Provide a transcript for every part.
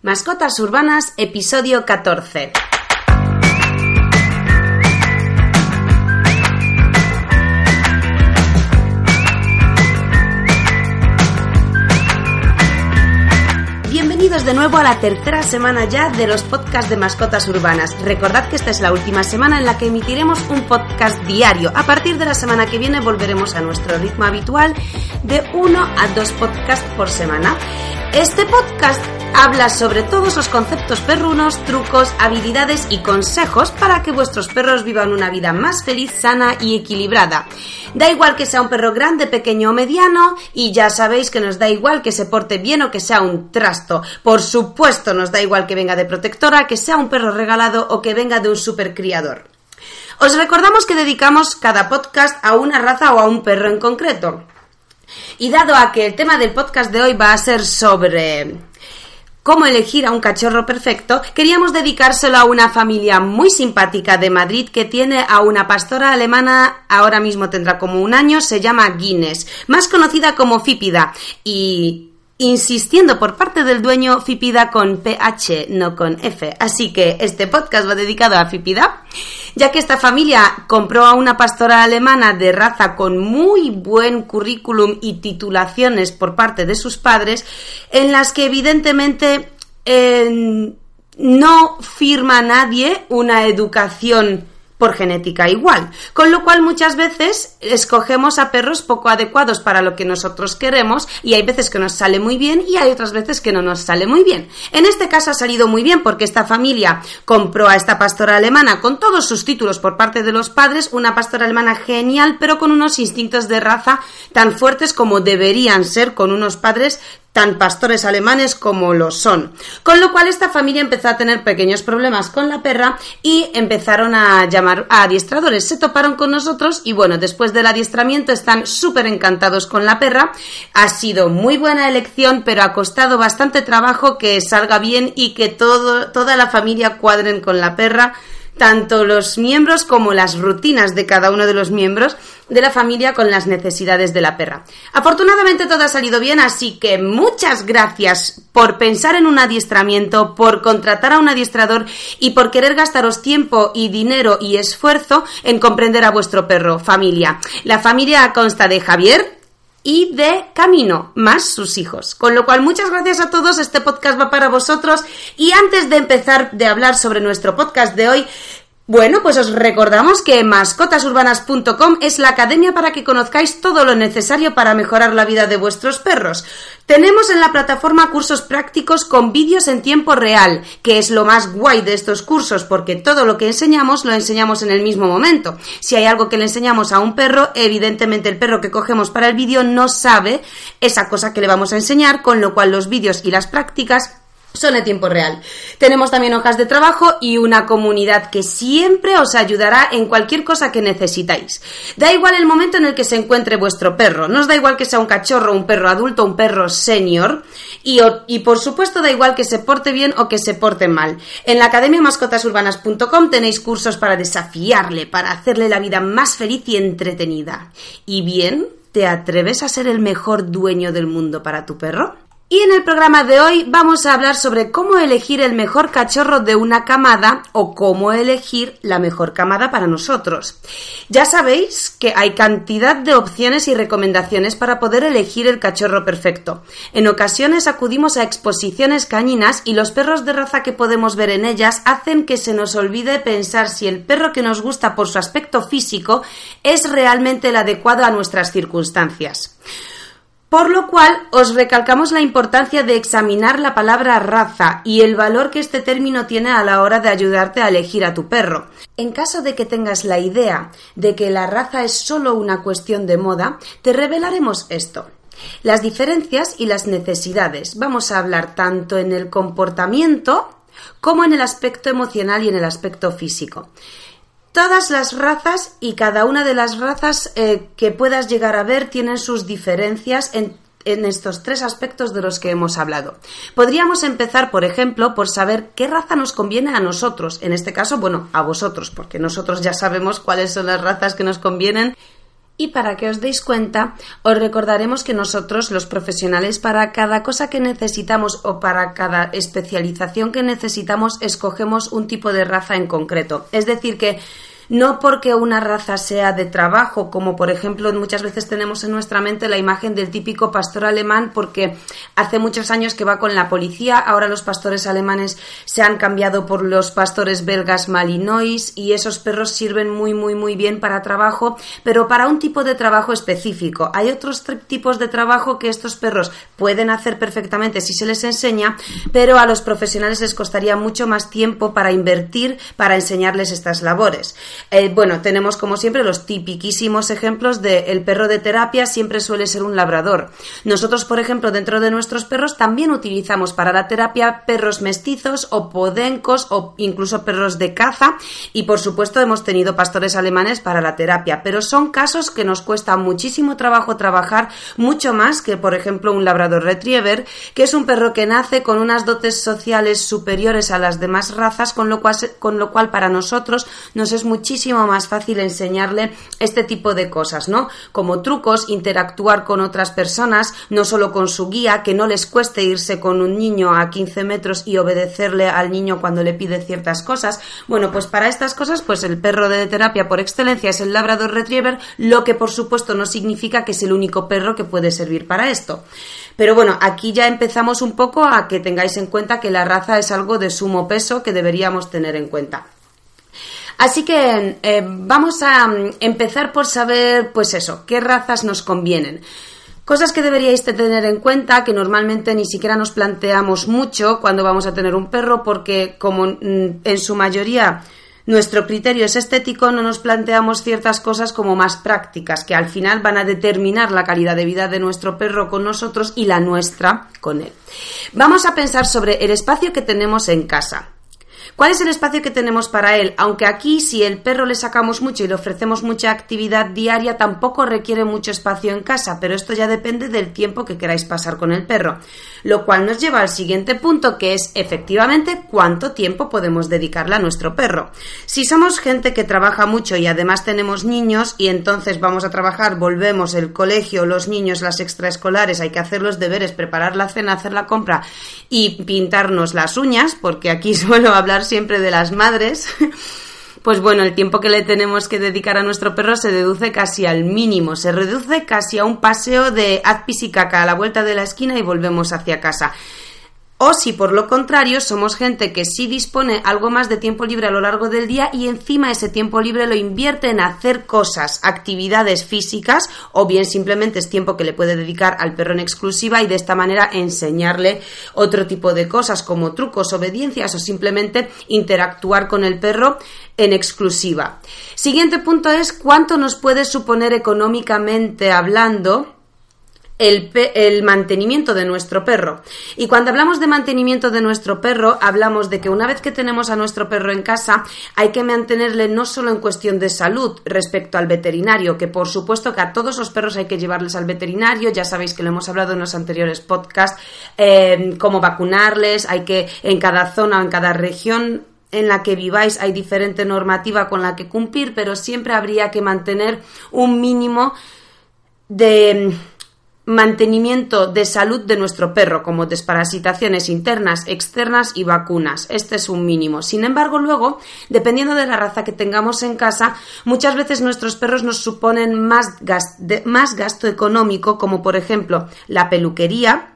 Mascotas Urbanas, episodio 14. Bienvenidos de nuevo a la tercera semana ya de los podcasts de mascotas urbanas. Recordad que esta es la última semana en la que emitiremos un podcast diario. A partir de la semana que viene volveremos a nuestro ritmo habitual de uno a dos podcasts por semana. Este podcast habla sobre todos los conceptos perrunos, trucos, habilidades y consejos para que vuestros perros vivan una vida más feliz, sana y equilibrada. Da igual que sea un perro grande, pequeño o mediano, y ya sabéis que nos da igual que se porte bien o que sea un trasto. Por supuesto, nos da igual que venga de protectora, que sea un perro regalado o que venga de un supercriador. Os recordamos que dedicamos cada podcast a una raza o a un perro en concreto. Y dado a que el tema del podcast de hoy va a ser sobre cómo elegir a un cachorro perfecto, queríamos dedicárselo a una familia muy simpática de Madrid que tiene a una pastora alemana, ahora mismo tendrá como un año, se llama Guinness, más conocida como Fípida. Y insistiendo por parte del dueño Fipida con PH, no con F. Así que este podcast va dedicado a Fipida, ya que esta familia compró a una pastora alemana de raza con muy buen currículum y titulaciones por parte de sus padres, en las que evidentemente eh, no firma nadie una educación por genética igual. Con lo cual muchas veces escogemos a perros poco adecuados para lo que nosotros queremos y hay veces que nos sale muy bien y hay otras veces que no nos sale muy bien. En este caso ha salido muy bien porque esta familia compró a esta pastora alemana con todos sus títulos por parte de los padres, una pastora alemana genial pero con unos instintos de raza tan fuertes como deberían ser con unos padres tan pastores alemanes como lo son. Con lo cual esta familia empezó a tener pequeños problemas con la perra y empezaron a llamar a adiestradores. Se toparon con nosotros y bueno, después del adiestramiento están súper encantados con la perra. Ha sido muy buena elección, pero ha costado bastante trabajo que salga bien y que todo, toda la familia cuadren con la perra tanto los miembros como las rutinas de cada uno de los miembros de la familia con las necesidades de la perra. Afortunadamente todo ha salido bien, así que muchas gracias por pensar en un adiestramiento, por contratar a un adiestrador y por querer gastaros tiempo y dinero y esfuerzo en comprender a vuestro perro, familia. La familia consta de Javier, y de Camino, más sus hijos. Con lo cual, muchas gracias a todos, este podcast va para vosotros y antes de empezar de hablar sobre nuestro podcast de hoy, bueno, pues os recordamos que mascotasurbanas.com es la academia para que conozcáis todo lo necesario para mejorar la vida de vuestros perros. Tenemos en la plataforma cursos prácticos con vídeos en tiempo real, que es lo más guay de estos cursos, porque todo lo que enseñamos lo enseñamos en el mismo momento. Si hay algo que le enseñamos a un perro, evidentemente el perro que cogemos para el vídeo no sabe esa cosa que le vamos a enseñar, con lo cual los vídeos y las prácticas son de tiempo real. Tenemos también hojas de trabajo y una comunidad que siempre os ayudará en cualquier cosa que necesitáis. Da igual el momento en el que se encuentre vuestro perro, no os da igual que sea un cachorro, un perro adulto, un perro senior y, y por supuesto da igual que se porte bien o que se porte mal. En la academia mascotasurbanas.com tenéis cursos para desafiarle, para hacerle la vida más feliz y entretenida. ¿Y bien? ¿Te atreves a ser el mejor dueño del mundo para tu perro? Y en el programa de hoy vamos a hablar sobre cómo elegir el mejor cachorro de una camada o cómo elegir la mejor camada para nosotros. Ya sabéis que hay cantidad de opciones y recomendaciones para poder elegir el cachorro perfecto. En ocasiones acudimos a exposiciones cañinas y los perros de raza que podemos ver en ellas hacen que se nos olvide pensar si el perro que nos gusta por su aspecto físico es realmente el adecuado a nuestras circunstancias. Por lo cual os recalcamos la importancia de examinar la palabra raza y el valor que este término tiene a la hora de ayudarte a elegir a tu perro. En caso de que tengas la idea de que la raza es solo una cuestión de moda, te revelaremos esto. Las diferencias y las necesidades. Vamos a hablar tanto en el comportamiento como en el aspecto emocional y en el aspecto físico todas las razas y cada una de las razas eh, que puedas llegar a ver tienen sus diferencias en, en estos tres aspectos de los que hemos hablado. Podríamos empezar, por ejemplo, por saber qué raza nos conviene a nosotros, en este caso, bueno, a vosotros, porque nosotros ya sabemos cuáles son las razas que nos convienen Y para que os deis cuenta, os recordaremos que nosotros, los profesionales, para cada cosa que necesitamos o para cada especialización que necesitamos, escogemos un tipo de raza en concreto. Es decir, que no porque una raza sea de trabajo, como por ejemplo muchas veces tenemos en nuestra mente la imagen del típico pastor alemán porque hace muchos años que va con la policía, ahora los pastores alemanes se han cambiado por los pastores belgas malinois y esos perros sirven muy muy muy bien para trabajo, pero para un tipo de trabajo específico. Hay otros tipos de trabajo que estos perros pueden hacer perfectamente si se les enseña, pero a los profesionales les costaría mucho más tiempo para invertir para enseñarles estas labores. Eh, bueno, tenemos como siempre los tipiquísimos ejemplos de el perro de terapia siempre suele ser un labrador. Nosotros, por ejemplo, dentro de nuestros perros también utilizamos para la terapia perros mestizos o podencos o incluso perros de caza y por supuesto hemos tenido pastores alemanes para la terapia, pero son casos que nos cuesta muchísimo trabajo trabajar, mucho más que por ejemplo un labrador retriever, que es un perro que nace con unas dotes sociales superiores a las demás razas, con lo cual, con lo cual para nosotros nos es muchísimo muchísimo más fácil enseñarle este tipo de cosas, ¿no? Como trucos, interactuar con otras personas, no solo con su guía, que no les cueste irse con un niño a 15 metros y obedecerle al niño cuando le pide ciertas cosas. Bueno, pues para estas cosas, pues el perro de terapia por excelencia es el Labrador Retriever, lo que por supuesto no significa que es el único perro que puede servir para esto. Pero bueno, aquí ya empezamos un poco a que tengáis en cuenta que la raza es algo de sumo peso que deberíamos tener en cuenta. Así que eh, vamos a mm, empezar por saber, pues eso, qué razas nos convienen. Cosas que deberíais tener en cuenta que normalmente ni siquiera nos planteamos mucho cuando vamos a tener un perro porque como mm, en su mayoría nuestro criterio es estético, no nos planteamos ciertas cosas como más prácticas, que al final van a determinar la calidad de vida de nuestro perro con nosotros y la nuestra con él. Vamos a pensar sobre el espacio que tenemos en casa. ¿Cuál es el espacio que tenemos para él? Aunque aquí si el perro le sacamos mucho y le ofrecemos mucha actividad diaria, tampoco requiere mucho espacio en casa, pero esto ya depende del tiempo que queráis pasar con el perro. Lo cual nos lleva al siguiente punto, que es efectivamente cuánto tiempo podemos dedicarle a nuestro perro. Si somos gente que trabaja mucho y además tenemos niños y entonces vamos a trabajar, volvemos el colegio, los niños, las extraescolares, hay que hacer los deberes, preparar la cena, hacer la compra y pintarnos las uñas, porque aquí suelo hablar siempre de las madres, pues bueno, el tiempo que le tenemos que dedicar a nuestro perro se deduce casi al mínimo, se reduce casi a un paseo de haz pis y caca a la vuelta de la esquina y volvemos hacia casa. O si por lo contrario somos gente que sí dispone algo más de tiempo libre a lo largo del día y encima ese tiempo libre lo invierte en hacer cosas, actividades físicas o bien simplemente es tiempo que le puede dedicar al perro en exclusiva y de esta manera enseñarle otro tipo de cosas como trucos, obediencias o simplemente interactuar con el perro en exclusiva. Siguiente punto es cuánto nos puede suponer económicamente hablando el, mantenimiento de nuestro perro. Y cuando hablamos de mantenimiento de nuestro perro, hablamos de que una vez que tenemos a nuestro perro en casa, hay que mantenerle no solo en cuestión de salud respecto al veterinario, que por supuesto que a todos los perros hay que llevarles al veterinario, ya sabéis que lo hemos hablado en los anteriores podcasts, eh, cómo vacunarles, hay que en cada zona o en cada región en la que viváis hay diferente normativa con la que cumplir, pero siempre habría que mantener un mínimo de mantenimiento de salud de nuestro perro, como desparasitaciones internas, externas y vacunas. Este es un mínimo. Sin embargo, luego, dependiendo de la raza que tengamos en casa, muchas veces nuestros perros nos suponen más, más gasto económico, como por ejemplo la peluquería,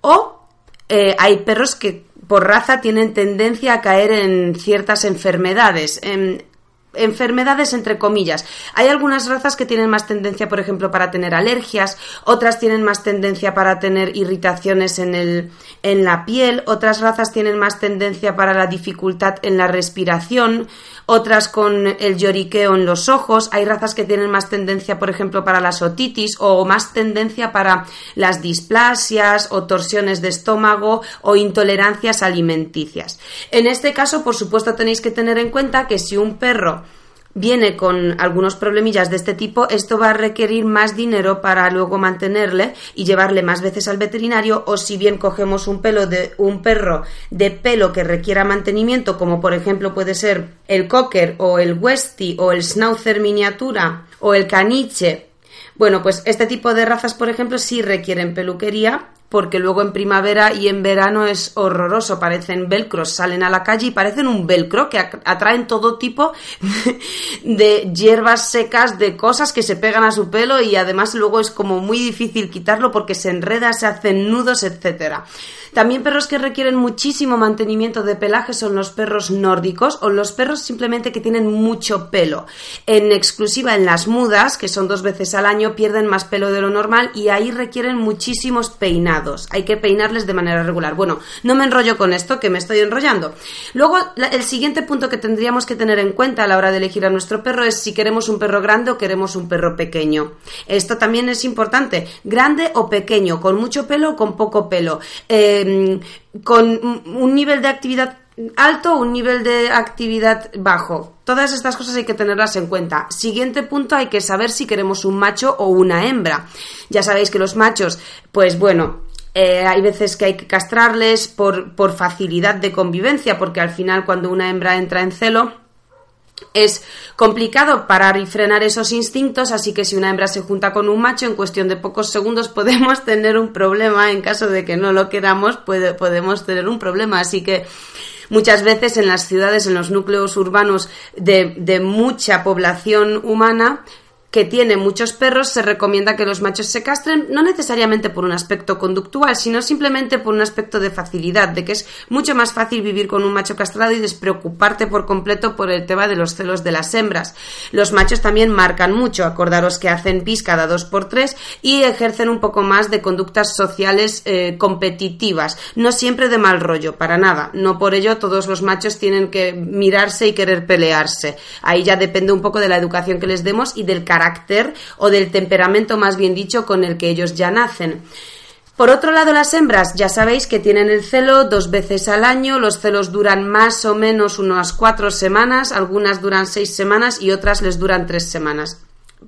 o eh, hay perros que por raza tienen tendencia a caer en ciertas enfermedades enfermedades entre comillas. Hay algunas razas que tienen más tendencia, por ejemplo, para tener alergias, otras tienen más tendencia para tener irritaciones en, el, en la piel, otras razas tienen más tendencia para la dificultad en la respiración, otras con el lloriqueo en los ojos, hay razas que tienen más tendencia, por ejemplo, para las otitis o más tendencia para las displasias o torsiones de estómago o intolerancias alimenticias. En este caso, por supuesto, tenéis que tener en cuenta que si un perro viene con algunos problemillas de este tipo, esto va a requerir más dinero para luego mantenerle y llevarle más veces al veterinario o si bien cogemos un pelo de un perro de pelo que requiera mantenimiento, como por ejemplo puede ser el cocker o el westie o el schnauzer miniatura o el caniche. Bueno, pues este tipo de razas, por ejemplo, sí requieren peluquería porque luego en primavera y en verano es horroroso, parecen velcros, salen a la calle y parecen un velcro que atraen todo tipo de hierbas secas, de cosas que se pegan a su pelo y además luego es como muy difícil quitarlo porque se enreda, se hacen nudos, etcétera. También perros que requieren muchísimo mantenimiento de pelaje son los perros nórdicos o los perros simplemente que tienen mucho pelo. En exclusiva en las mudas, que son dos veces al año, pierden más pelo de lo normal y ahí requieren muchísimos peinados. Hay que peinarles de manera regular. Bueno, no me enrollo con esto, que me estoy enrollando. Luego, el siguiente punto que tendríamos que tener en cuenta a la hora de elegir a nuestro perro es si queremos un perro grande o queremos un perro pequeño. Esto también es importante. Grande o pequeño, con mucho pelo o con poco pelo. Em, con un nivel de actividad alto o un nivel de actividad bajo. Todas estas cosas hay que tenerlas en cuenta. Siguiente punto, hay que saber si queremos un macho o una hembra. Ya sabéis que los machos, pues bueno, eh, hay veces que hay que castrarles por, por facilidad de convivencia, porque al final cuando una hembra entra en celo, es complicado parar y frenar esos instintos, así que si una hembra se junta con un macho, en cuestión de pocos segundos podemos tener un problema. En caso de que no lo queramos, podemos tener un problema. Así que muchas veces en las ciudades, en los núcleos urbanos de, de mucha población humana, que tiene muchos perros, se recomienda que los machos se castren no necesariamente por un aspecto conductual, sino simplemente por un aspecto de facilidad, de que es mucho más fácil vivir con un macho castrado y despreocuparte por completo por el tema de los celos de las hembras. Los machos también marcan mucho, acordaros que hacen pis cada dos por tres y ejercen un poco más de conductas sociales eh, competitivas, no siempre de mal rollo, para nada. No por ello todos los machos tienen que mirarse y querer pelearse. Ahí ya depende un poco de la educación que les demos y del carácter carácter o del temperamento más bien dicho con el que ellos ya nacen. Por otro lado, las hembras ya sabéis que tienen el celo dos veces al año, los celos duran más o menos unas cuatro semanas, algunas duran seis semanas y otras les duran tres semanas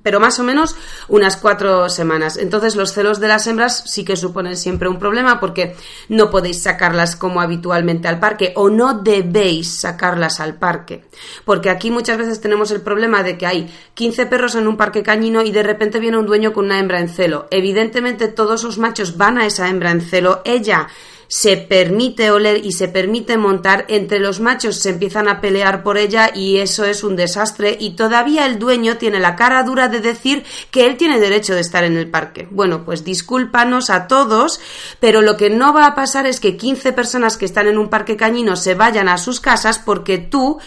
pero más o menos unas cuatro semanas. Entonces los celos de las hembras sí que suponen siempre un problema porque no podéis sacarlas como habitualmente al parque o no debéis sacarlas al parque. Porque aquí muchas veces tenemos el problema de que hay 15 perros en un parque cañino y de repente viene un dueño con una hembra en celo. Evidentemente todos los machos van a esa hembra en celo. Ella se permite oler y se permite montar, entre los machos se empiezan a pelear por ella y eso es un desastre y todavía el dueño tiene la cara dura de decir que él tiene derecho de estar en el parque. Bueno, pues discúlpanos a todos, pero lo que no va a pasar es que 15 personas que están en un parque cañino se vayan a sus casas porque tú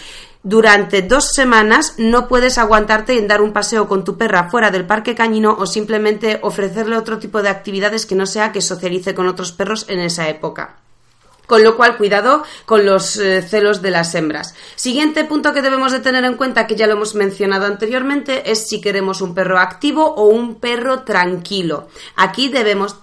durante dos semanas no puedes aguantarte en dar un paseo con tu perra fuera del parque cañino o simplemente ofrecerle otro tipo de actividades que no sea que socialice con otros perros en esa época. Con lo cual, cuidado con los eh, celos de las hembras. Siguiente punto que debemos de tener en cuenta, que ya lo hemos mencionado anteriormente, es si queremos un perro activo o un perro tranquilo. Aquí debemos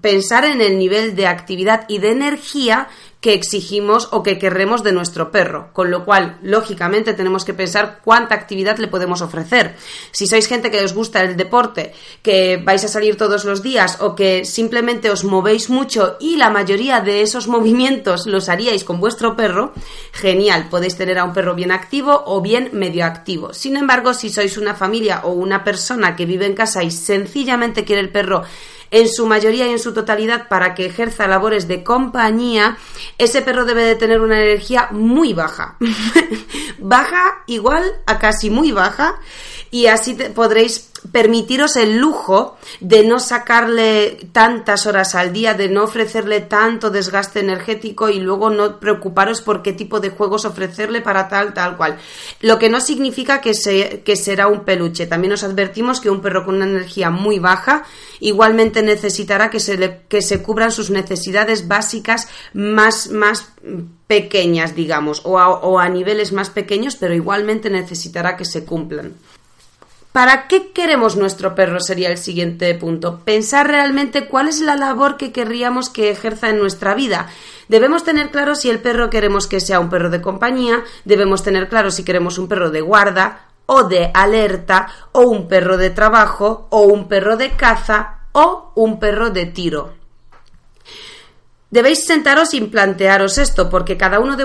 pensar en el nivel de actividad y de energía que exigimos o que querremos de nuestro perro, con lo cual, lógicamente, tenemos que pensar cuánta actividad le podemos ofrecer. Si sois gente que os gusta el deporte, que vais a salir todos los días o que simplemente os movéis mucho y la mayoría de esos movimientos los haríais con vuestro perro, genial, podéis tener a un perro bien activo o bien medio activo. Sin embargo, si sois una familia o una persona que vive en casa y sencillamente quiere el perro en su mayoría y en su totalidad para que ejerza labores de compañía, ese perro debe de tener una energía muy baja. baja igual a casi muy baja y así podréis permitiros el lujo de no sacarle tantas horas al día, de no ofrecerle tanto desgaste energético y luego no preocuparos por qué tipo de juegos ofrecerle para tal, tal cual. Lo que no significa que, se, que será un peluche. También os advertimos que un perro con una energía muy baja igualmente necesitará que se, le, que se cubran sus necesidades básicas más, más pequeñas, digamos, o o a niveles más pequeños, pero igualmente necesitará que se cumplan. ¿Para qué queremos nuestro perro? Sería el siguiente punto. Pensar realmente cuál es la labor que querríamos que ejerza en nuestra vida. Debemos tener claro si el perro queremos que sea un perro de compañía, debemos tener claro si queremos un perro de guarda o de alerta, o un perro de trabajo, o un perro de caza, o un perro de tiro. Debéis sentaros y plantearos esto, porque cada uno de,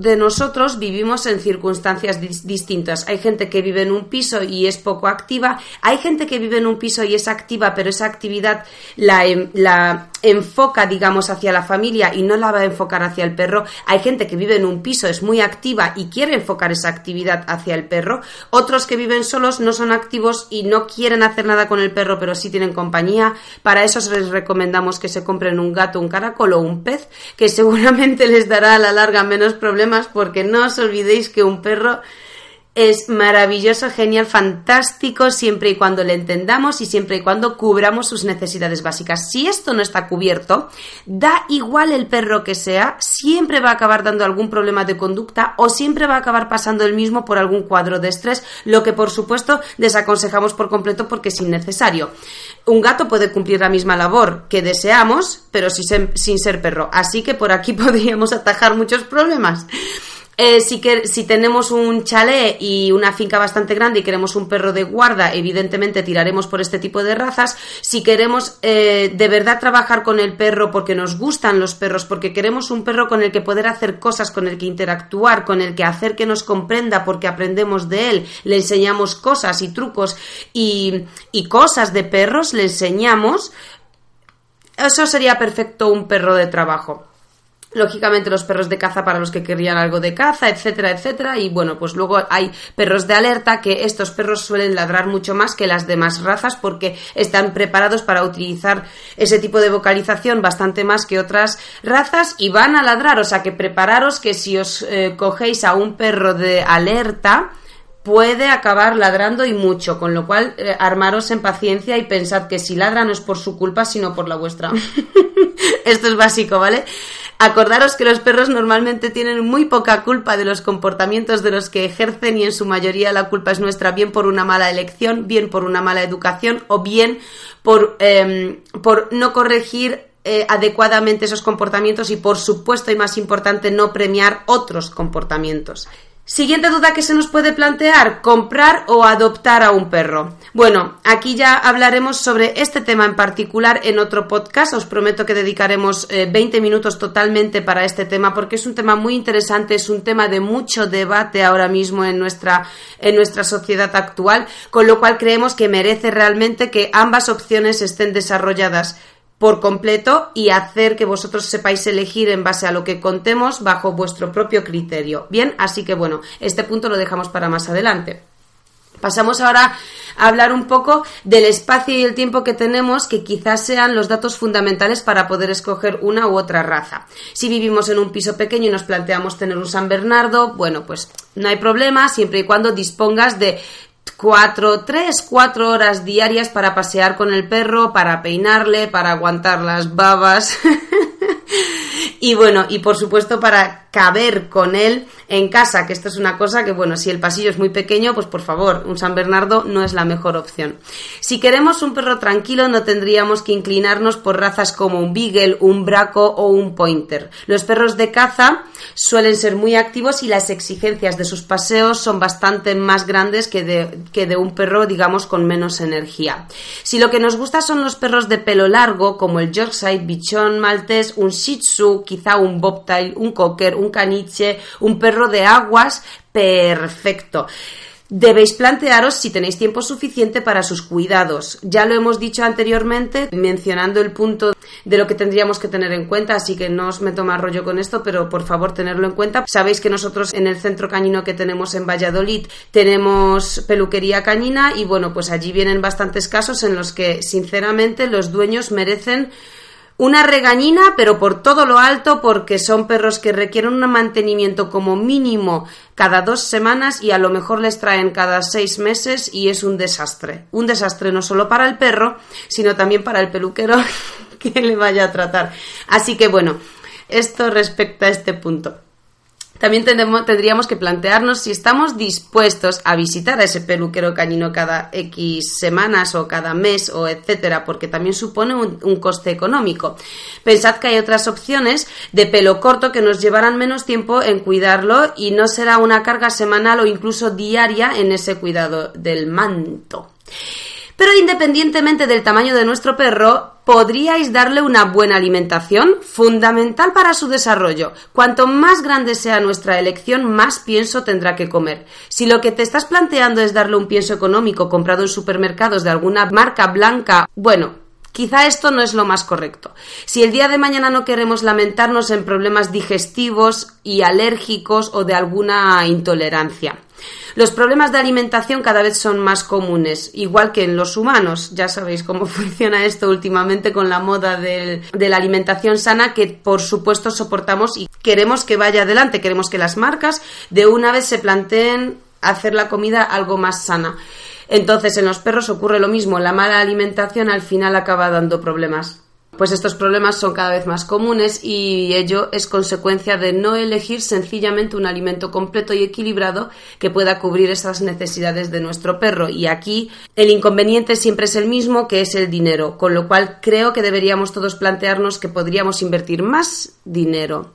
de nosotros vivimos en circunstancias distintas. Hay gente que vive en un piso y es poco activa, hay gente que vive en un piso y es activa, pero esa actividad la, em, la enfoca, digamos, hacia la familia y no la va a enfocar hacia el perro. Hay gente que vive en un piso, es muy activa y quiere enfocar esa actividad hacia el perro. Otros que viven solos no son activos y no quieren hacer nada con el perro, pero sí tienen compañía. Para eso les recomendamos que se compren un gato, un caracol o un pez, que seguramente les dará a la larga menos problemas porque no os olvidéis que un perro es maravilloso, genial, fantástico, siempre y cuando le entendamos y siempre y cuando cubramos sus necesidades básicas. Si esto no está cubierto, da igual el perro que sea, siempre va a acabar dando algún problema de conducta o siempre va a acabar pasando el mismo por algún cuadro de estrés, lo que por supuesto desaconsejamos por completo porque es innecesario. Un gato puede cumplir la misma labor que deseamos, pero sin ser perro. Así que por aquí podríamos atajar muchos problemas. Eh, si, que, si tenemos un chalet y una finca bastante grande y queremos un perro de guarda, evidentemente tiraremos por este tipo de razas. Si queremos eh, de verdad trabajar con el perro porque nos gustan los perros, porque queremos un perro con el que poder hacer cosas, con el que interactuar, con el que hacer que nos comprenda porque aprendemos de él, le enseñamos cosas y trucos y, y cosas de perros, le enseñamos, eso sería perfecto un perro de trabajo lógicamente los perros de caza para los que querían algo de caza, etcétera, etcétera. Y bueno, pues luego hay perros de alerta que estos perros suelen ladrar mucho más que las demás razas porque están preparados para utilizar ese tipo de vocalización bastante más que otras razas y van a ladrar. O sea que prepararos que si os eh, cogéis a un perro de alerta, puede acabar ladrando y mucho, con lo cual eh, armaros en paciencia y pensad que si ladra no es por su culpa, sino por la vuestra. Esto es básico, ¿vale? Acordaros que los perros normalmente tienen muy poca culpa de los comportamientos de los que ejercen y en su mayoría la culpa es nuestra, bien por una mala elección, bien por una mala educación o bien por, em, no corregir eh, adecuadamente esos comportamientos y por supuesto y más importante no premiar otros comportamientos. Siguiente duda que se nos puede plantear, comprar o adoptar a un perro. Bueno, aquí ya hablaremos sobre este tema en particular en otro podcast. Os prometo que dedicaremos 20 eh, minutos totalmente para este tema porque es un tema muy interesante, es un tema de mucho debate ahora mismo en nuestra, en nuestra sociedad actual, con lo cual creemos que merece realmente que ambas opciones estén desarrolladas por completo y hacer que vosotros sepáis elegir en base a lo que contemos bajo vuestro propio criterio. Bien, así que bueno, este punto lo dejamos para más adelante. Pasamos ahora a hablar un poco del espacio y el tiempo que tenemos, que quizás sean los datos fundamentales para poder escoger una u otra raza. Si vivimos en un piso pequeño y nos planteamos tener un San Bernardo, bueno, pues no hay problema, siempre y cuando dispongas de cuatro, tres, cuatro horas diarias para pasear con el perro, para peinarle, para aguantar las babas. y bueno, y por supuesto para caber con él en casa, que esto es una cosa que, bueno, si el pasillo es muy pequeño, pues por favor, un San Bernardo no es la mejor opción. Si queremos un perro tranquilo, no tendríamos que inclinarnos por razas como un Beagle, un Braco o un Pointer. Los perros de caza suelen ser muy activos y las exigencias de sus paseos son bastante más grandes que de, que de un perro, digamos, con menos energía. Si lo que nos gusta son los perros de pelo largo, como el Yorkshire, Bichon Maltés, un Shih Tzu, quizá un Bobtail, un Cocker, un Caniche, un perro de aguas, perfecto. Debéis plantearos si tenéis tiempo suficiente para sus cuidados. Ya lo hemos dicho anteriormente, mencionando el punto de lo que tendríamos que tener en cuenta, así que no os meto más rollo con esto, pero por favor tenerlo en cuenta. Sabéis que nosotros en el centro cañino que tenemos en Valladolid tenemos peluquería cañina y bueno, pues allí vienen bastantes casos en los que sinceramente los dueños merecen una regañina, pero por todo lo alto, porque son perros que requieren un mantenimiento como mínimo cada dos semanas y a lo mejor les traen cada seis meses y es un desastre. Un desastre no solo para el perro, sino también para el peluquero que le vaya a tratar. Así que bueno, esto respecto a este punto. También tendríamos que plantearnos si estamos dispuestos a visitar a ese peluquero cañino cada X semanas o cada mes o etcétera, porque también supone un, un, coste económico. Pensad que hay otras opciones de pelo corto que nos llevarán menos tiempo en cuidarlo y no será una carga semanal o incluso diaria en ese cuidado del manto. Pero independientemente del tamaño de nuestro perro, podríais darle una buena alimentación, fundamental para su desarrollo. Cuanto más grande sea nuestra elección, más pienso tendrá que comer. Si lo que te estás planteando es darle un pienso económico comprado en supermercados de alguna marca blanca, bueno, Quizá esto no es lo más correcto. Si el día de mañana no queremos lamentarnos en problemas digestivos y alérgicos o de alguna intolerancia. Los problemas de alimentación cada vez son más comunes, igual que en los humanos. Ya sabéis cómo funciona esto últimamente con la moda de la alimentación sana que por supuesto soportamos y queremos que vaya adelante. Queremos que las marcas de una vez se planteen hacer la comida algo más sana. Entonces en los perros ocurre lo mismo, la mala alimentación al final acaba dando problemas. Pues estos problemas son cada vez más comunes y ello es consecuencia de no elegir sencillamente un alimento completo y equilibrado que pueda cubrir esas necesidades de nuestro perro. Y aquí el inconveniente siempre es el mismo, que es el dinero, con lo cual creo que deberíamos todos plantearnos que podríamos invertir más dinero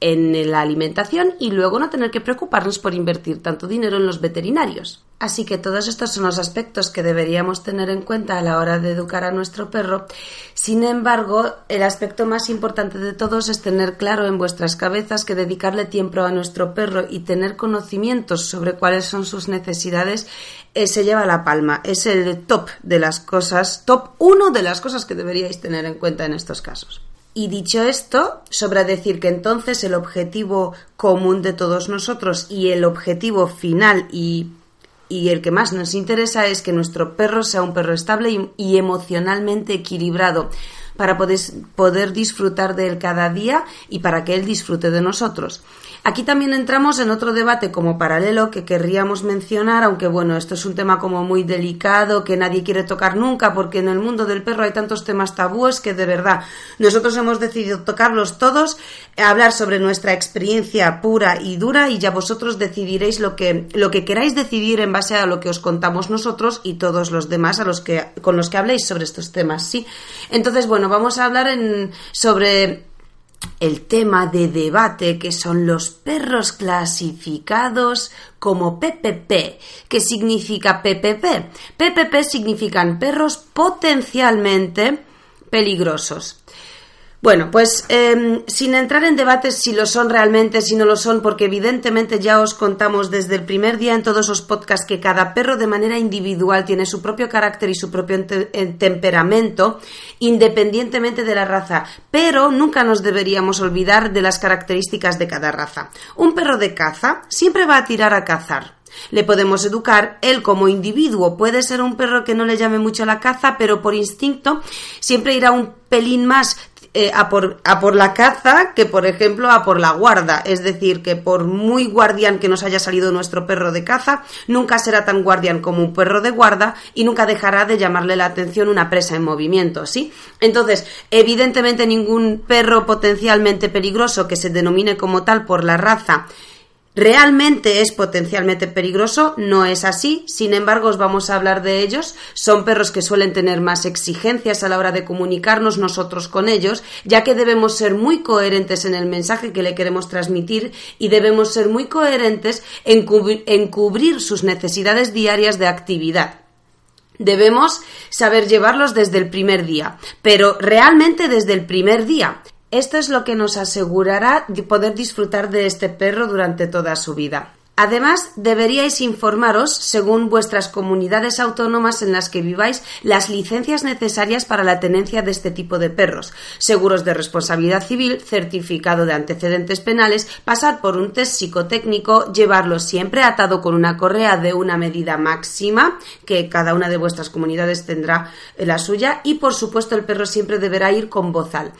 en la alimentación y luego no tener que preocuparnos por invertir tanto dinero en los veterinarios. Así que todos estos son los aspectos que deberíamos tener en cuenta a la hora de educar a nuestro perro. Sin embargo, el aspecto más importante de todos es tener claro en vuestras cabezas que dedicarle tiempo a nuestro perro y tener conocimientos sobre cuáles son sus necesidades eh, se lleva la palma. Es el top de las cosas, top uno de las cosas que deberíais tener en cuenta en estos casos. Y dicho esto, sobra decir que entonces el objetivo común de todos nosotros y el objetivo final y, el que más nos interesa es que nuestro perro sea un perro estable y, emocionalmente equilibrado para poder, poder disfrutar de él cada día y para que él disfrute de nosotros. Aquí también entramos en otro debate como paralelo que querríamos mencionar, aunque bueno, esto es un tema como muy delicado que nadie quiere tocar nunca porque en el mundo del perro hay tantos temas tabúes que de verdad nosotros hemos decidido tocarlos todos, hablar sobre nuestra experiencia pura y dura y ya vosotros decidiréis lo que, lo que queráis decidir en base a lo que os contamos nosotros y todos los demás a los que, con los que habléis sobre estos temas, ¿sí? Entonces, bueno, vamos a hablar sobre el tema de debate que son los perros clasificados como PPP. ¿Qué significa PPP? PPP significan perros potencialmente peligrosos. Bueno, pues em, sin entrar en debates si lo son realmente, si no lo son, porque evidentemente ya os contamos desde el primer día en todos los podcasts que cada perro de manera individual tiene su propio carácter y su propio temperamento, independientemente de la raza, pero nunca nos deberíamos olvidar de las características de cada raza. Un perro de caza siempre va a tirar a cazar, le podemos educar, él como individuo puede ser un perro que no le llame mucho a la caza, pero por instinto siempre irá un pelín más eh, a, por, a por la caza que, por ejemplo, a por la guarda. Es decir, que por muy guardián que nos haya salido nuestro perro de caza, nunca será tan guardián como un perro de guarda y nunca dejará de llamarle la atención una presa en movimiento, ¿sí? Entonces, evidentemente ningún perro potencialmente peligroso que se denomine como tal por la raza ¿Realmente es potencialmente peligroso? No es así, sin embargo os vamos a hablar de ellos. Son perros que suelen tener más exigencias a la hora de comunicarnos nosotros con ellos, ya que debemos ser muy coherentes en el mensaje que le queremos transmitir y debemos ser muy coherentes en, cubrir sus necesidades diarias de actividad. Debemos saber llevarlos desde el primer día, pero realmente desde el primer día. Esto es lo que nos asegurará de poder disfrutar de este perro durante toda su vida. Además, deberíais informaros, según vuestras comunidades autónomas en las que viváis, las licencias necesarias para la tenencia de este tipo de perros, seguros de responsabilidad civil, certificado de antecedentes penales, pasar por un test psicotécnico, llevarlo siempre atado con una correa de una medida máxima, que cada una de vuestras comunidades tendrá la suya, y por supuesto el perro siempre deberá ir con bozal.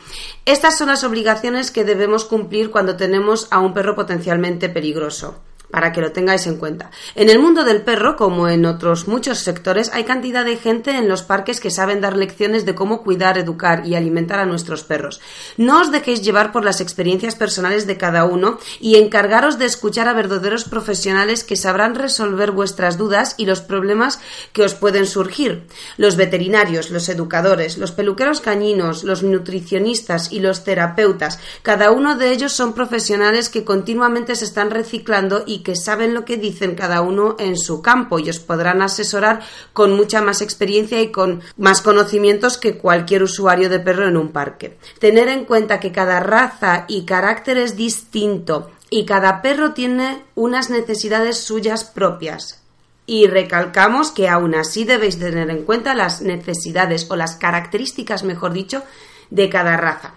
Estas son las obligaciones que debemos cumplir cuando tenemos a un perro potencialmente peligroso para que lo tengáis en cuenta. En el mundo del perro, como en otros muchos sectores, hay cantidad de gente en los parques que saben dar lecciones de cómo cuidar, educar y alimentar a nuestros perros. No os dejéis llevar por las experiencias personales de cada uno y encargaros de escuchar a verdaderos profesionales que sabrán resolver vuestras dudas y los problemas que os pueden surgir. Los veterinarios, los educadores, los peluqueros cañinos, los nutricionistas y los terapeutas, cada uno de ellos son profesionales que continuamente se están reciclando y y que saben lo que dicen cada uno en su campo y os podrán asesorar con mucha más experiencia y con más conocimientos que cualquier usuario de perro en un parque. Tener en cuenta que cada raza y carácter es distinto y cada perro tiene unas necesidades suyas propias. Y recalcamos que aún así debéis tener en cuenta las necesidades o las características, mejor dicho, de cada raza.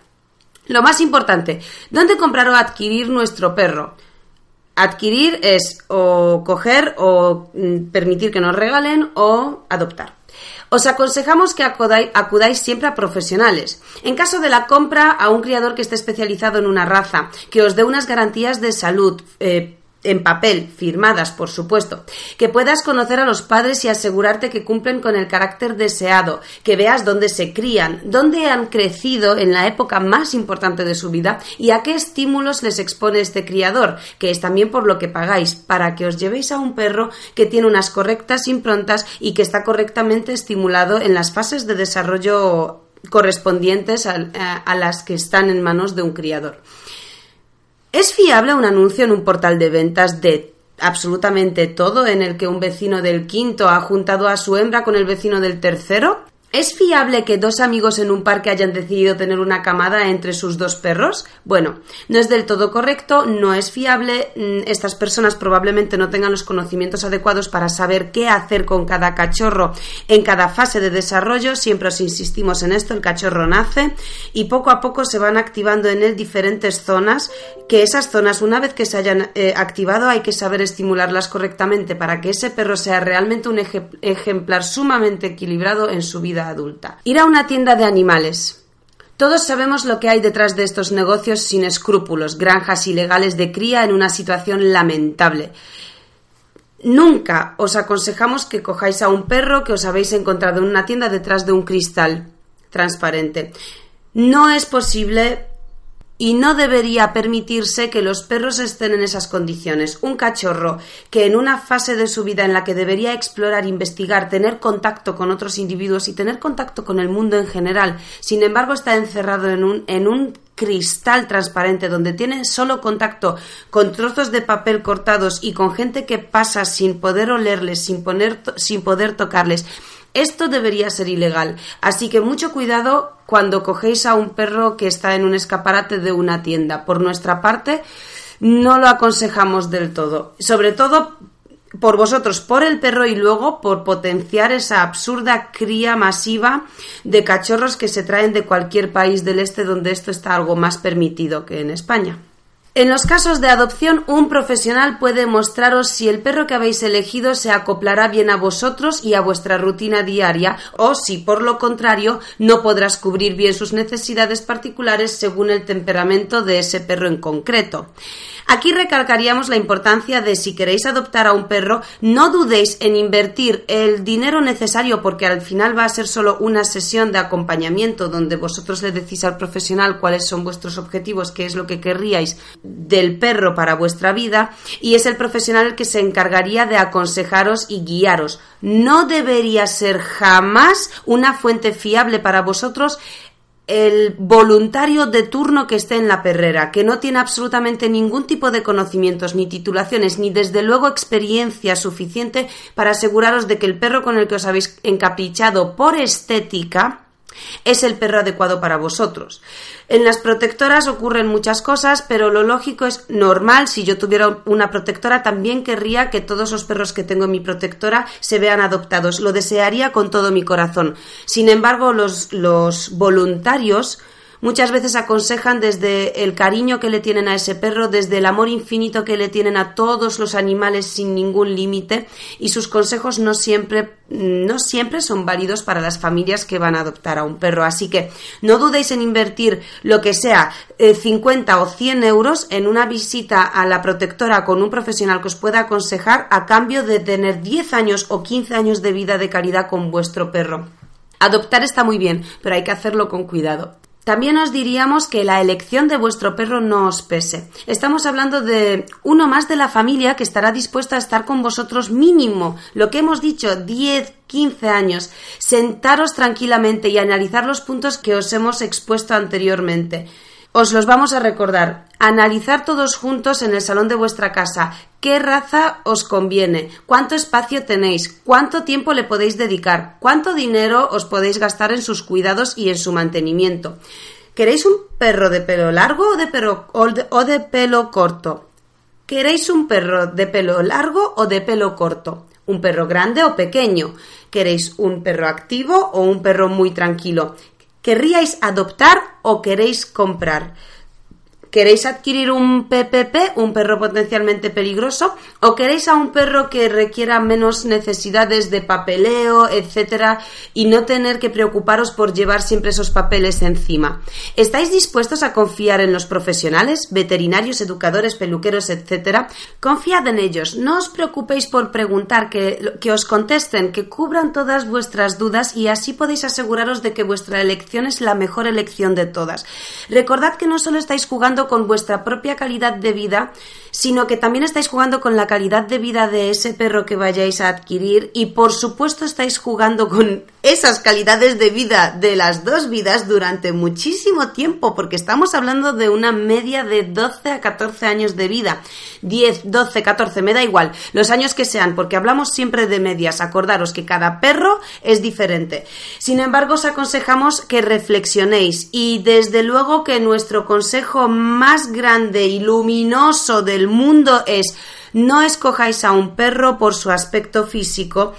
Lo más importante, ¿dónde comprar o adquirir nuestro perro? Adquirir es o coger o mm, permitir que nos regalen o adoptar. Os aconsejamos que acudáis, siempre a profesionales. En caso de la compra, a un criador que esté especializado en una raza, que os dé unas garantías de salud, eh, en papel, firmadas, por supuesto, que puedas conocer a los padres y asegurarte que cumplen con el carácter deseado, que veas dónde se crían, dónde han crecido en la época más importante de su vida y a qué estímulos les expone este criador, que es también por lo que pagáis, para que os llevéis a un perro que tiene unas correctas improntas y que está correctamente estimulado en las fases de desarrollo correspondientes a, a las que están en manos de un criador. ¿Es fiable un anuncio en un portal de ventas de absolutamente todo en el que un vecino del quinto ha juntado a su hembra con el vecino del tercero? ¿Es fiable que dos amigos en un parque hayan decidido tener una camada entre sus dos perros? Bueno, no es del todo correcto, no es fiable. Mm, estas personas probablemente no tengan los conocimientos adecuados para saber qué hacer con cada cachorro en cada fase de desarrollo. Siempre os insistimos en esto, el cachorro nace y poco a poco se van activando en él diferentes zonas, que esas zonas una vez que se hayan eh, activado hay que saber estimularlas correctamente para que ese perro sea realmente un ejemplar sumamente equilibrado en su vida adulta. Ir a una tienda de animales. Todos sabemos lo que hay detrás de estos negocios sin escrúpulos, granjas ilegales de cría en una situación lamentable. Nunca os aconsejamos que cojáis a un perro que os habéis encontrado en una tienda detrás de un cristal transparente. No es posible y no debería permitirse que los perros estén en esas condiciones. Un cachorro que en una fase de su vida en la que debería explorar, investigar, tener contacto con otros individuos y tener contacto con el mundo en general, sin embargo está encerrado en un, en un cristal transparente donde tiene solo contacto con trozos de papel cortados y con gente que pasa sin poder olerles, sin, poner, sin poder tocarles esto debería ser ilegal, así que mucho cuidado cuando cogéis a un perro que está en un escaparate de una tienda. Por nuestra parte, no lo aconsejamos del todo, sobre todo por vosotros, por el perro y luego por potenciar esa absurda cría masiva de cachorros que se traen de cualquier país del este donde esto está algo más permitido que en España. En los casos de adopción, un profesional puede mostraros si el perro que habéis elegido se acoplará bien a vosotros y a vuestra rutina diaria o si, por lo contrario, no podrás cubrir bien sus necesidades particulares según el temperamento de ese perro en concreto. Aquí recalcaríamos la importancia de si queréis adoptar a un perro, no dudéis en invertir el dinero necesario porque al final va a ser solo una sesión de acompañamiento donde vosotros le decís al profesional cuáles son vuestros objetivos, qué es lo que querríais del perro para vuestra vida y es el profesional el que se encargaría de aconsejaros y guiaros. No debería ser jamás una fuente fiable para vosotros el voluntario de turno que esté en la perrera, que no tiene absolutamente ningún tipo de conocimientos, ni titulaciones, ni desde luego experiencia suficiente para aseguraros de que el perro con el que os habéis encaprichado por estética es el perro adecuado para vosotros. En las protectoras ocurren muchas cosas, pero lo lógico es normal. Si yo tuviera una protectora, también querría que todos los perros que tengo en mi protectora se vean adoptados. Lo desearía con todo mi corazón. Sin embargo, los, los voluntarios Muchas veces aconsejan desde el cariño que le tienen a ese perro, desde el amor infinito que le tienen a todos los animales sin ningún límite y sus consejos no siempre no siempre son válidos para las familias que van a adoptar a un perro. Así que no dudéis en invertir lo que sea 50 eh, o 100 euros en una visita a la protectora con un profesional que os pueda aconsejar a cambio de tener 10 años o 15 años de vida de calidad con vuestro perro. Adoptar está muy bien, pero hay que hacerlo con cuidado. También os diríamos que la elección de vuestro perro no os pese. Estamos hablando de uno más de la familia que estará dispuesto a estar con vosotros mínimo, lo que hemos dicho, 10, 15 años. Sentaros tranquilamente y analizar los puntos que os hemos expuesto anteriormente. Os los vamos a recordar. Analizar todos juntos en el salón de vuestra casa qué raza os conviene, cuánto espacio tenéis, cuánto tiempo le podéis dedicar, cuánto dinero os podéis gastar en sus cuidados y en su mantenimiento. ¿Queréis un perro de pelo largo o de, o de pelo corto? ¿Queréis un perro de pelo largo o de pelo corto? ¿Un perro grande o pequeño? ¿Queréis un perro activo o un perro muy tranquilo? ¿Querríais adoptar o queréis comprar? ¿Queréis adquirir un PPP, un perro potencialmente peligroso? ¿O queréis a un perro que requiera menos necesidades de papeleo, etcétera, y no tener que preocuparos por llevar siempre esos papeles encima? ¿Estáis dispuestos a confiar en los profesionales, veterinarios, educadores, peluqueros, etcétera? Confiad en ellos, no os preocupéis por preguntar, que, que os contesten, que cubran todas vuestras dudas y así podéis aseguraros de que vuestra elección es la mejor elección de todas. Recordad que no solo estáis jugando con vuestra propia calidad de vida, sino que también estáis jugando con la calidad de vida de ese perro que vayáis a adquirir y por supuesto estáis jugando con esas calidades de vida de las dos vidas durante muchísimo tiempo, porque estamos hablando de una media de 12 a 14 años de vida. 10, 12, 14, me da igual, los años que sean, porque hablamos siempre de medias. Acordaros que cada perro es diferente. Sin embargo, os aconsejamos que reflexionéis y desde luego que nuestro consejo más grande y luminoso del mundo es no escojáis a un perro por su aspecto físico,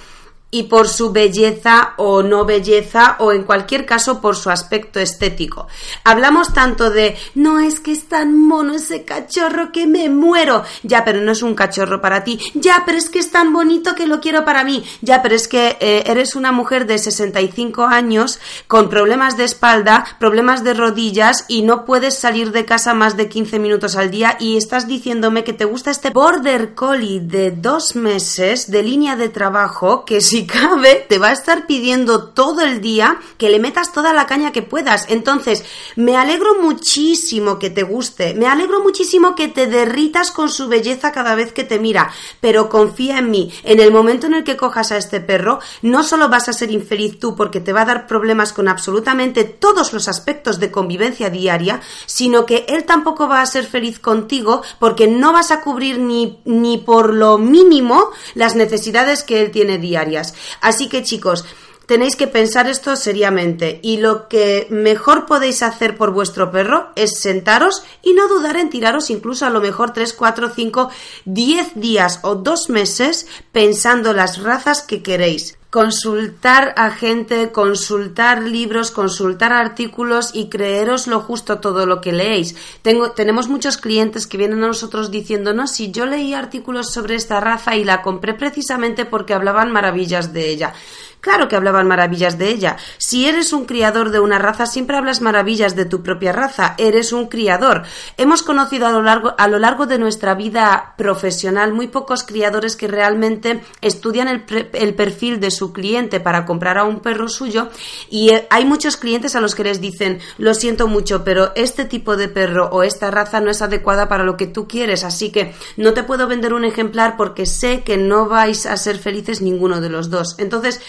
y por su belleza o no belleza o en cualquier caso por su aspecto estético. Hablamos tanto de no es que es tan mono ese cachorro que me muero. Ya, pero no es un cachorro para ti. Ya, pero es que es tan bonito que lo quiero para mí. Ya, pero es que eh, eres una mujer de 65 años con problemas de espalda, problemas de rodillas y no puedes salir de casa más de 15 minutos al día y estás diciéndome que te gusta este border collie de dos meses de línea de trabajo que si cabe, te va a estar pidiendo todo el día que le metas toda la caña que puedas. Entonces, me alegro muchísimo que te guste, me alegro muchísimo que te derritas con su belleza cada vez que te mira, pero confía en mí, en el momento en el que cojas a este perro, no solo vas a ser infeliz tú porque te va a dar problemas con absolutamente todos los aspectos de convivencia diaria, sino que él tampoco va a ser feliz contigo porque no vas a cubrir ni, ni por lo mínimo las necesidades que él tiene diarias. Así que chicos, tenéis que pensar esto seriamente. Y lo que mejor podéis hacer por vuestro perro es sentaros y no dudar en tiraros incluso a lo mejor 3, 4, 5, 10 días o 2 meses pensando las razas que queréis consultar a gente, consultar libros, consultar artículos y creeros lo justo todo lo que leéis. Tengo, tenemos muchos clientes que vienen a nosotros diciéndonos si yo leí artículos sobre esta raza y la compré precisamente porque hablaban maravillas de ella. Claro que hablaban maravillas de ella. Si eres un criador de una raza, siempre hablas maravillas de tu propia raza. Eres un criador. Hemos conocido a lo largo, a lo largo de nuestra vida profesional muy pocos criadores que realmente estudian el, el perfil de su cliente para comprar a un perro suyo y eh, hay muchos clientes a los que les dicen lo siento mucho, pero este tipo de perro o esta raza no es adecuada para lo que tú quieres, así que no te puedo vender un ejemplar porque sé que no vais a ser felices ninguno de los dos. Entonces,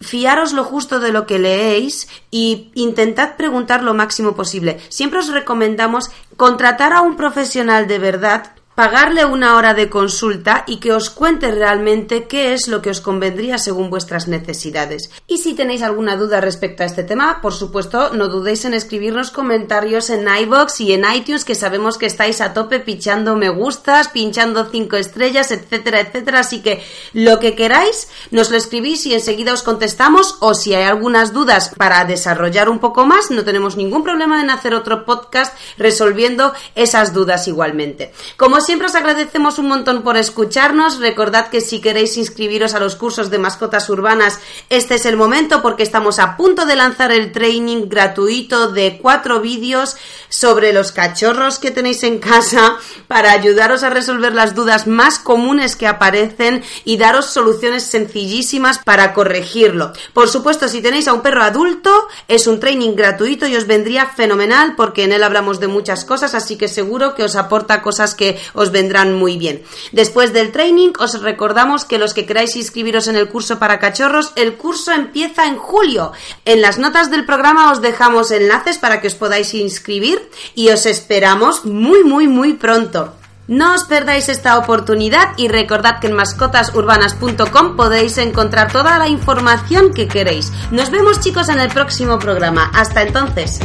Fiaros lo justo de lo que leéis y intentad preguntar lo máximo posible. Siempre os recomendamos contratar a un profesional de verdad pagarle una hora de consulta y que os cuente realmente qué es lo que os convendría según vuestras necesidades. Y si tenéis alguna duda respecto a este tema, por supuesto, no dudéis en escribirnos comentarios en iBox y en iTunes, que sabemos que estáis a tope pinchando me gustas, pinchando cinco estrellas, etcétera, etcétera. Así que lo que queráis, nos lo escribís y enseguida os contestamos. O si hay algunas dudas para desarrollar un poco más, no tenemos ningún problema en hacer otro podcast resolviendo esas dudas igualmente. Como siempre os agradecemos un montón por escucharnos. Recordad que si queréis inscribiros a los cursos de mascotas urbanas, este es el momento porque estamos a punto de lanzar el training gratuito de cuatro vídeos sobre los cachorros que tenéis en casa para ayudaros a resolver las dudas más comunes que aparecen y daros soluciones sencillísimas para corregirlo. Por supuesto, si tenéis a un perro adulto, es un training gratuito y os vendría fenomenal porque en él hablamos de muchas cosas, así que seguro que os aporta cosas que os vendrán muy bien. Después del training os recordamos que los que queráis inscribiros en el curso para cachorros, el curso empieza en julio. En las notas del programa os dejamos enlaces para que os podáis inscribir y os esperamos muy muy muy pronto. No os perdáis esta oportunidad y recordad que en mascotasurbanas.com podéis encontrar toda la información que queréis. Nos vemos chicos en el próximo programa. Hasta entonces.